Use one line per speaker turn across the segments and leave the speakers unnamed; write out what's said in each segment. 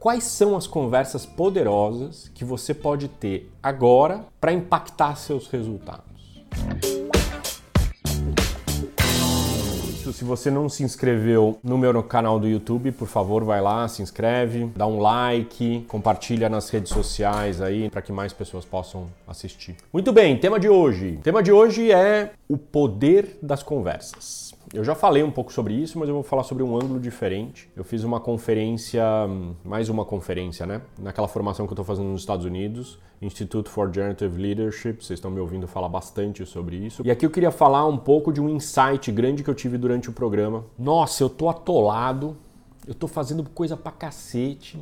Quais são as conversas poderosas que você pode ter agora para impactar seus resultados? Se você não se inscreveu no meu canal do YouTube, por favor, vai lá, se inscreve, dá um like, compartilha nas redes sociais aí para que mais pessoas possam assistir. Muito bem, tema de hoje. O tema de hoje é o poder das conversas. Eu já falei um pouco sobre isso, mas eu vou falar sobre um ângulo diferente. Eu fiz uma conferência, mais uma conferência, né? Naquela formação que eu estou fazendo nos Estados Unidos, Institute for Generative Leadership. Vocês estão me ouvindo falar bastante sobre isso. E aqui eu queria falar um pouco de um insight grande que eu tive durante o programa. Nossa, eu tô atolado, eu tô fazendo coisa pra cacete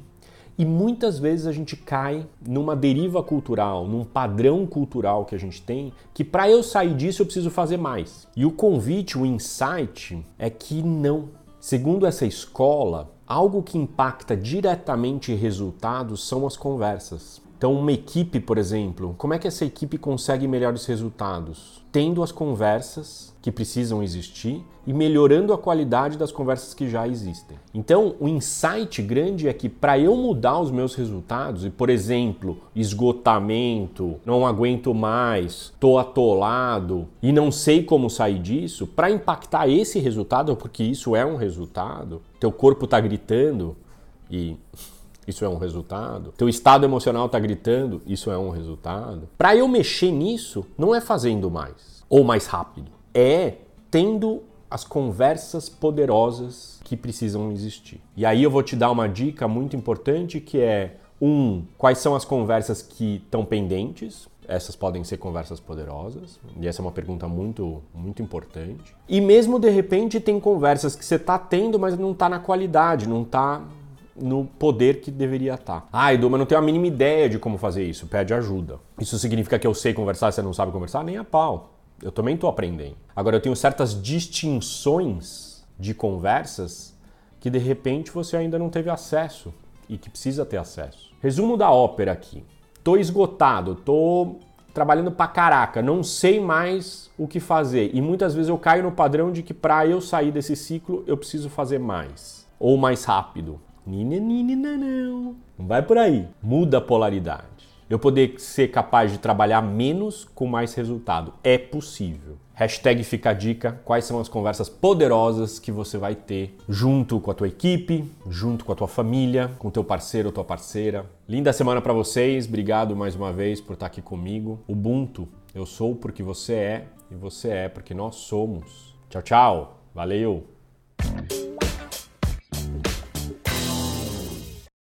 e muitas vezes a gente cai numa deriva cultural, num padrão cultural que a gente tem, que para eu sair disso eu preciso fazer mais. E o convite, o insight é que não. Segundo essa escola, algo que impacta diretamente resultados são as conversas. Então, uma equipe, por exemplo, como é que essa equipe consegue melhores resultados? Tendo as conversas que precisam existir e melhorando a qualidade das conversas que já existem. Então, o insight grande é que para eu mudar os meus resultados, e por exemplo, esgotamento, não aguento mais, tô atolado e não sei como sair disso, para impactar esse resultado, porque isso é um resultado, teu corpo está gritando e isso é um resultado. Teu estado emocional está gritando, isso é um resultado. Para eu mexer nisso, não é fazendo mais ou mais rápido, é tendo as conversas poderosas que precisam existir. E aí eu vou te dar uma dica muito importante que é um, quais são as conversas que estão pendentes? Essas podem ser conversas poderosas, e essa é uma pergunta muito, muito importante. E mesmo de repente tem conversas que você está tendo, mas não está na qualidade, não está no poder que deveria estar. Ah, Edu, mas não tenho a mínima ideia de como fazer isso. Pede ajuda. Isso significa que eu sei conversar, você não sabe conversar? Nem a pau. Eu também estou aprendendo. Agora, eu tenho certas distinções de conversas que de repente você ainda não teve acesso e que precisa ter acesso. Resumo da ópera aqui. Tô esgotado, tô trabalhando pra caraca, não sei mais o que fazer. E muitas vezes eu caio no padrão de que para eu sair desse ciclo eu preciso fazer mais ou mais rápido. Nina, não. Não vai por aí. Muda a polaridade. Eu poder ser capaz de trabalhar menos com mais resultado. É possível. Hashtag fica a dica, quais são as conversas poderosas que você vai ter junto com a tua equipe, junto com a tua família, com teu parceiro ou tua parceira. Linda semana para vocês, obrigado mais uma vez por estar aqui comigo. Ubuntu, eu sou porque você é e você é porque nós somos. Tchau, tchau, valeu!